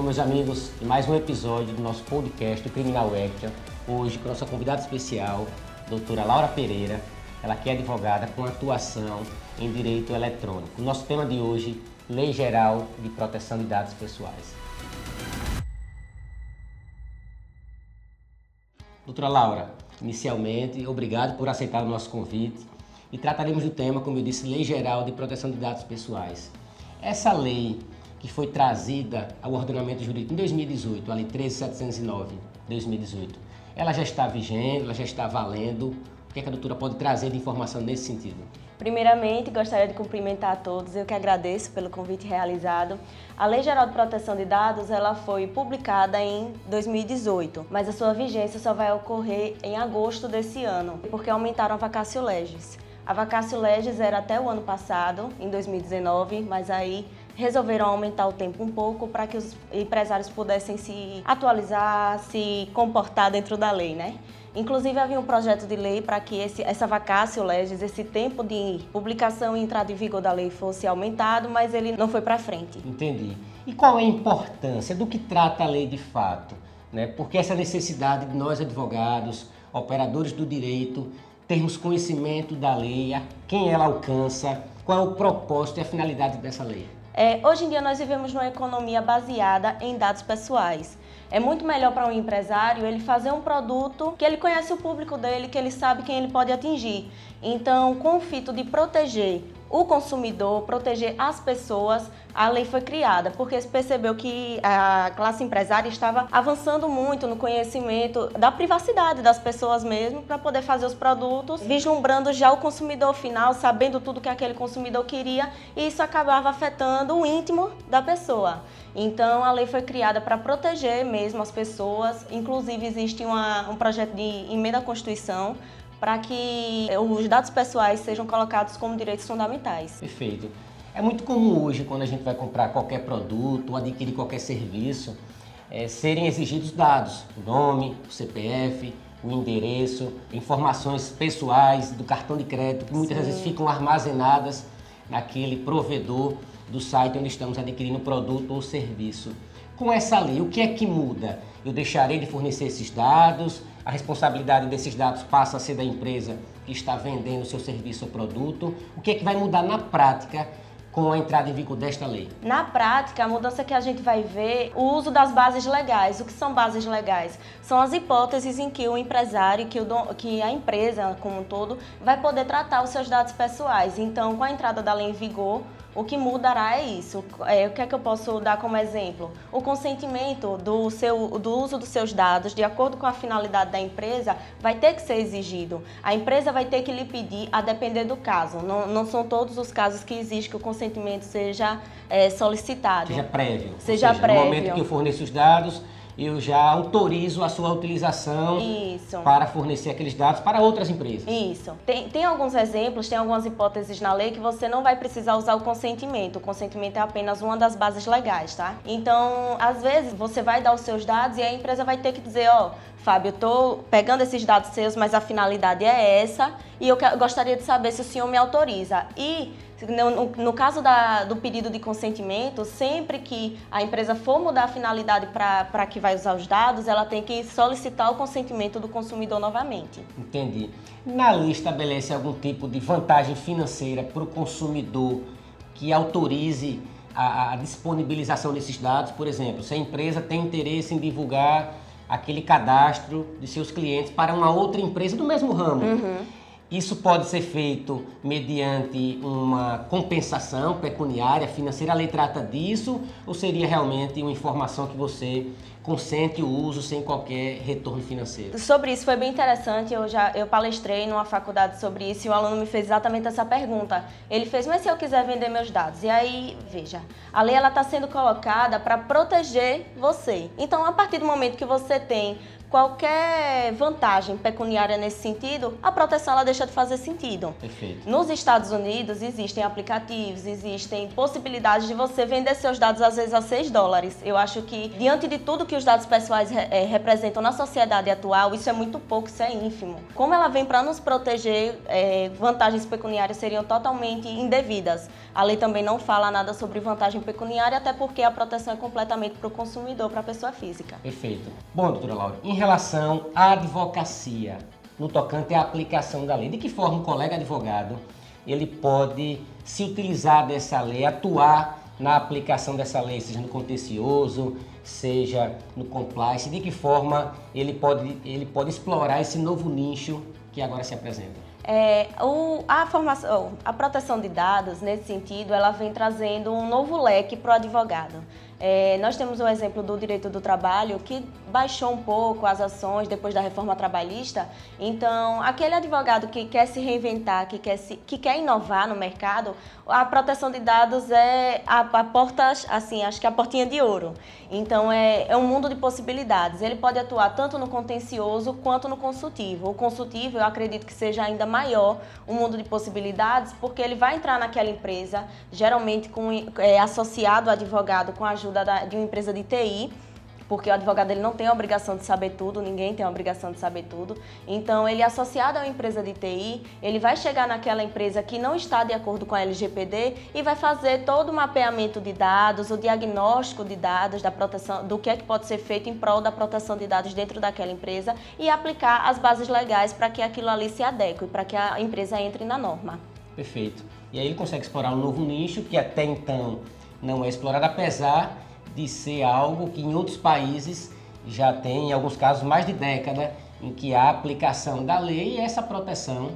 Bom, meus amigos, mais um episódio do nosso podcast do Criminal Action. Hoje com a nossa convidada especial, doutora Laura Pereira, ela que é advogada com atuação em direito eletrônico. O nosso tema de hoje, Lei Geral de Proteção de Dados Pessoais. Doutora Laura, inicialmente, obrigado por aceitar o nosso convite e trataremos do tema, como eu disse, Lei Geral de Proteção de Dados Pessoais. Essa lei que foi trazida ao ordenamento jurídico em 2018, a Lei 13.709 2018, ela já está vigente, ela já está valendo. O que, é que a doutora pode trazer de informação nesse sentido? Primeiramente, gostaria de cumprimentar a todos. Eu que agradeço pelo convite realizado. A Lei Geral de Proteção de Dados ela foi publicada em 2018, mas a sua vigência só vai ocorrer em agosto desse ano, porque aumentaram a vacácio legis. A vacácio legis era até o ano passado, em 2019, mas aí resolveram aumentar o tempo um pouco para que os empresários pudessem se atualizar, se comportar dentro da lei, né? Inclusive havia um projeto de lei para que esse, essa vacácio legis, esse tempo de publicação e entrada em vigor da lei fosse aumentado, mas ele não foi para frente. Entendi. E qual é a importância do que trata a lei de fato? Né? Porque essa necessidade de nós advogados, operadores do direito, termos conhecimento da lei, quem ela alcança, qual é o propósito e a finalidade dessa lei? É, hoje em dia nós vivemos numa economia baseada em dados pessoais. É muito melhor para um empresário ele fazer um produto que ele conhece o público dele, que ele sabe quem ele pode atingir. Então, com o fito de proteger o consumidor, proteger as pessoas, a lei foi criada, porque se percebeu que a classe empresária estava avançando muito no conhecimento da privacidade das pessoas mesmo, para poder fazer os produtos, vislumbrando já o consumidor final, sabendo tudo que aquele consumidor queria, e isso acabava afetando o íntimo da pessoa. Então a lei foi criada para proteger mesmo as pessoas, inclusive existe uma, um projeto de emenda à Constituição para que os dados pessoais sejam colocados como direitos fundamentais. Perfeito. É muito comum hoje, quando a gente vai comprar qualquer produto ou adquirir qualquer serviço, é, serem exigidos dados, o nome, o CPF, o endereço, informações pessoais do cartão de crédito, que muitas Sim. vezes ficam armazenadas naquele provedor do site onde estamos adquirindo o produto ou serviço. Com essa lei, o que é que muda? Eu deixarei de fornecer esses dados, a responsabilidade desses dados passa a ser da empresa que está vendendo o seu serviço ou produto. O que é que vai mudar na prática com a entrada em vigor desta lei? Na prática, a mudança que a gente vai ver, o uso das bases legais. O que são bases legais? São as hipóteses em que o empresário, que, o don... que a empresa como um todo, vai poder tratar os seus dados pessoais. Então, com a entrada da lei em vigor, o que mudará é isso. É, o que é que eu posso dar como exemplo? O consentimento do, seu, do uso dos seus dados, de acordo com a finalidade da empresa, vai ter que ser exigido. A empresa vai ter que lhe pedir, a depender do caso. Não, não são todos os casos que exige que o consentimento seja é, solicitado. Seja prévio. Seja, seja prévio. No momento que eu forneço os dados, eu já autorizo a sua utilização Isso. para fornecer aqueles dados para outras empresas. Isso. Tem, tem alguns exemplos, tem algumas hipóteses na lei que você não vai precisar usar o consentimento. O consentimento é apenas uma das bases legais, tá? Então, às vezes, você vai dar os seus dados e a empresa vai ter que dizer, ó, oh, Fábio, eu estou pegando esses dados seus, mas a finalidade é essa e eu gostaria de saber se o senhor me autoriza. E no, no caso da, do pedido de consentimento, sempre que a empresa for mudar a finalidade para que vai usar os dados, ela tem que solicitar o consentimento do consumidor novamente. Entendi. Na lei estabelece algum tipo de vantagem financeira para o consumidor que autorize a, a disponibilização desses dados? Por exemplo, se a empresa tem interesse em divulgar aquele cadastro de seus clientes para uma outra empresa do mesmo ramo. Uhum. Isso pode ser feito mediante uma compensação pecuniária, financeira. A lei trata disso ou seria realmente uma informação que você consente o uso sem qualquer retorno financeiro? Sobre isso foi bem interessante. Eu já eu palestrei numa faculdade sobre isso e o aluno me fez exatamente essa pergunta. Ele fez: "Mas se eu quiser vender meus dados?" E aí, veja, a lei ela está sendo colocada para proteger você. Então, a partir do momento que você tem qualquer vantagem pecuniária nesse sentido, a proteção ela deixa de fazer sentido. Perfeito. Nos Estados Unidos existem aplicativos, existem possibilidades de você vender seus dados às vezes a 6 dólares. Eu acho que diante de tudo que os dados pessoais é, representam na sociedade atual, isso é muito pouco, isso é ínfimo. Como ela vem para nos proteger, é, vantagens pecuniárias seriam totalmente indevidas. A lei também não fala nada sobre vantagem pecuniária, até porque a proteção é completamente para o consumidor, para a pessoa física. Perfeito. Bom, doutora Laura, em relação à advocacia, no tocante à aplicação da lei. De que forma um colega advogado ele pode se utilizar dessa lei, atuar na aplicação dessa lei, seja no contencioso, seja no compliance, de que forma ele pode, ele pode explorar esse novo nicho que agora se apresenta? É, o, a, formação, a proteção de dados, nesse sentido, ela vem trazendo um novo leque para o advogado. É, nós temos o um exemplo do direito do trabalho que baixou um pouco as ações depois da reforma trabalhista. Então, aquele advogado que quer se reinventar, que quer, se, que quer inovar no mercado, a proteção de dados é a, a porta, assim, acho que a portinha de ouro. Então, é, é um mundo de possibilidades. Ele pode atuar tanto no contencioso quanto no consultivo. O consultivo, eu acredito que seja ainda maior o um mundo de possibilidades, porque ele vai entrar naquela empresa, geralmente com, é, associado ao advogado com a ajuda ajuda da, de uma empresa de TI, porque o advogado ele não tem a obrigação de saber tudo, ninguém tem a obrigação de saber tudo. Então, ele associado a uma empresa de TI, ele vai chegar naquela empresa que não está de acordo com a LGPD e vai fazer todo o mapeamento de dados, o diagnóstico de dados, da proteção, do que é que pode ser feito em prol da proteção de dados dentro daquela empresa e aplicar as bases legais para que aquilo ali se adeque, para que a empresa entre na norma. Perfeito. E aí ele consegue explorar um novo nicho que até então não é explorado, apesar de ser algo que em outros países já tem, em alguns casos, mais de década em que há aplicação da lei e essa proteção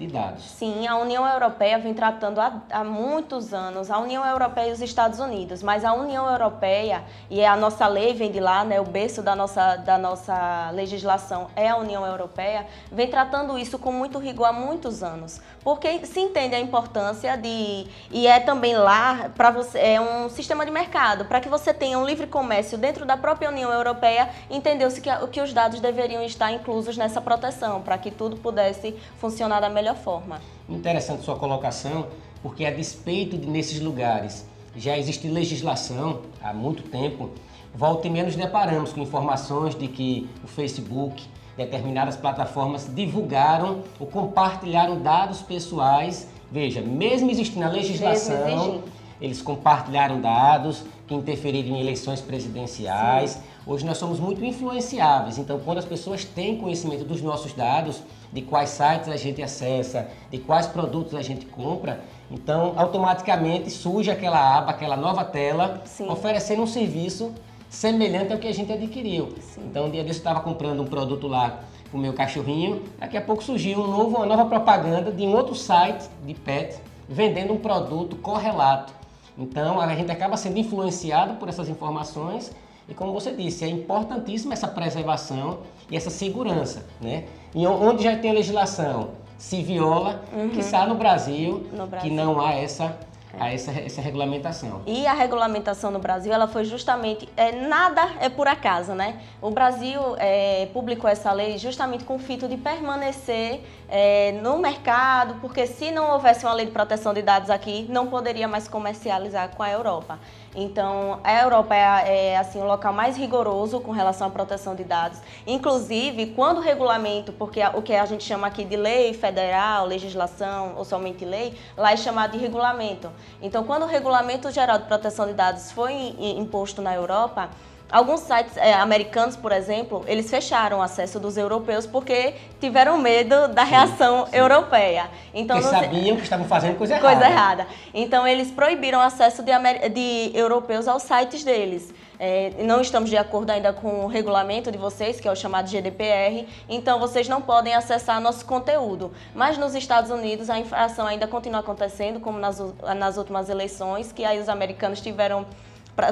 de dados. Sim, a União Europeia vem tratando há, há, muitos anos, a União Europeia e os Estados Unidos, mas a União Europeia, e a nossa lei vem de lá, né, o berço da nossa, da nossa legislação é a União Europeia, vem tratando isso com muito rigor há muitos anos, porque se entende a importância de, e é também lá, para você, é um sistema de mercado, para que você tenha um livre comércio dentro da própria União Europeia, entendeu-se que, que os dados deveriam estar inclusos nessa proteção, para que tudo pudesse funcionar da melhor melhor forma. Interessante sua colocação, porque a despeito de nesses lugares já existe legislação há muito tempo, volta e menos deparamos com informações de que o Facebook, determinadas plataformas divulgaram ou compartilharam dados pessoais. Veja, mesmo existindo a legislação, eles compartilharam dados que interferiram em eleições presidenciais. Sim. Hoje nós somos muito influenciáveis, então quando as pessoas têm conhecimento dos nossos dados, de quais sites a gente acessa, de quais produtos a gente compra, então automaticamente surge aquela aba, aquela nova tela, Sim. oferecendo um serviço semelhante ao que a gente adquiriu. Sim. Então um dia desse eu estava comprando um produto lá para o meu cachorrinho, daqui a pouco surgiu um novo, uma nova propaganda de um outro site de pet vendendo um produto correlato. Então a gente acaba sendo influenciado por essas informações e como você disse, é importantíssima essa preservação e essa segurança, né? E onde já tem legislação, se viola, uhum. que está no Brasil, no Brasil, que não há essa a essa, essa regulamentação. E a regulamentação no Brasil, ela foi justamente, é, nada é por acaso, né? O Brasil é, publicou essa lei justamente com o fito de permanecer é, no mercado, porque se não houvesse uma lei de proteção de dados aqui, não poderia mais comercializar com a Europa. Então, a Europa é, é assim o local mais rigoroso com relação à proteção de dados. Inclusive, quando o regulamento, porque o que a gente chama aqui de lei federal, legislação ou somente lei, lá é chamado de regulamento. Então, quando o Regulamento Geral de Proteção de Dados foi imposto na Europa, Alguns sites é, americanos, por exemplo, eles fecharam o acesso dos europeus porque tiveram medo da reação sim, sim. europeia. Então, sabiam que estavam fazendo coisa errada. Coisa errada. Então, eles proibiram o acesso de, de europeus aos sites deles. É, não estamos de acordo ainda com o regulamento de vocês, que é o chamado GDPR, então vocês não podem acessar nosso conteúdo. Mas nos Estados Unidos a infração ainda continua acontecendo, como nas, nas últimas eleições, que aí os americanos tiveram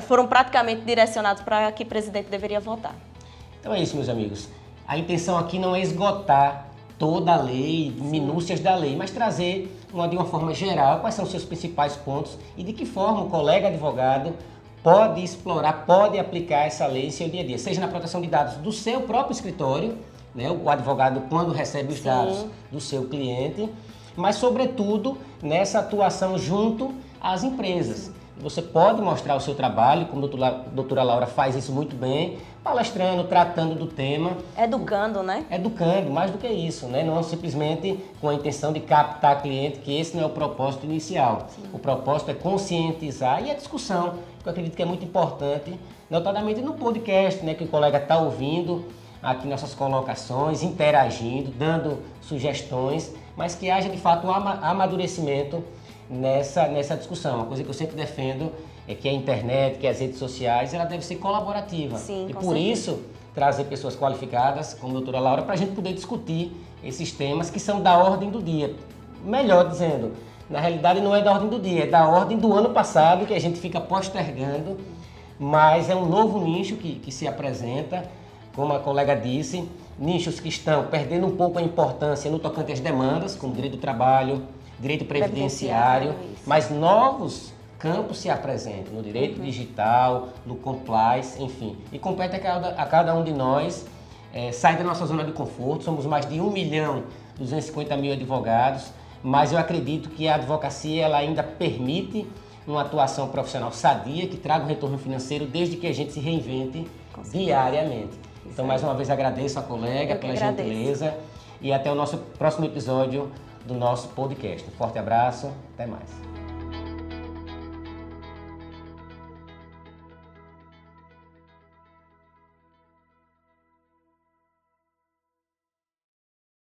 foram praticamente direcionados para que o presidente deveria votar. Então é isso, meus amigos. A intenção aqui não é esgotar toda a lei, minúcias da lei, mas trazer uma, de uma forma geral quais são os seus principais pontos e de que forma o colega advogado pode explorar, pode aplicar essa lei em seu dia a dia, seja na proteção de dados do seu próprio escritório, né, o advogado quando recebe os Sim. dados do seu cliente, mas sobretudo nessa atuação junto às empresas. Você pode mostrar o seu trabalho, como a doutora Laura faz isso muito bem, palestrando, tratando do tema. Educando, né? Educando, mais do que isso, né? Não simplesmente com a intenção de captar cliente, que esse não é o propósito inicial. Sim. O propósito é conscientizar e a discussão, que eu acredito que é muito importante, notadamente no podcast, né? Que o colega está ouvindo aqui nossas colocações, interagindo, dando sugestões, mas que haja de fato um amadurecimento nessa, nessa discussão. Uma coisa que eu sempre defendo é que a internet, que as redes sociais, ela deve ser colaborativa. Sim, e por certeza. isso trazer pessoas qualificadas, como a doutora Laura, para a gente poder discutir esses temas que são da ordem do dia. Melhor dizendo, na realidade não é da ordem do dia, é da ordem do ano passado que a gente fica postergando, mas é um novo nicho que, que se apresenta, como a colega disse, nichos que estão perdendo um pouco a importância no tocante às demandas, como direito do trabalho, direito previdenciário, mas novos campos se apresentam no direito uhum. digital, no compliance, enfim. E compete a cada, a cada um de nós é, sair da nossa zona de conforto. Somos mais de 1 milhão 250 mil advogados, mas eu acredito que a advocacia ela ainda permite uma atuação profissional sadia que traga um retorno financeiro desde que a gente se reinvente diariamente. Então, mais uma vez agradeço a colega pela agradeço. gentileza e até o nosso próximo episódio do nosso podcast. Um forte abraço, até mais.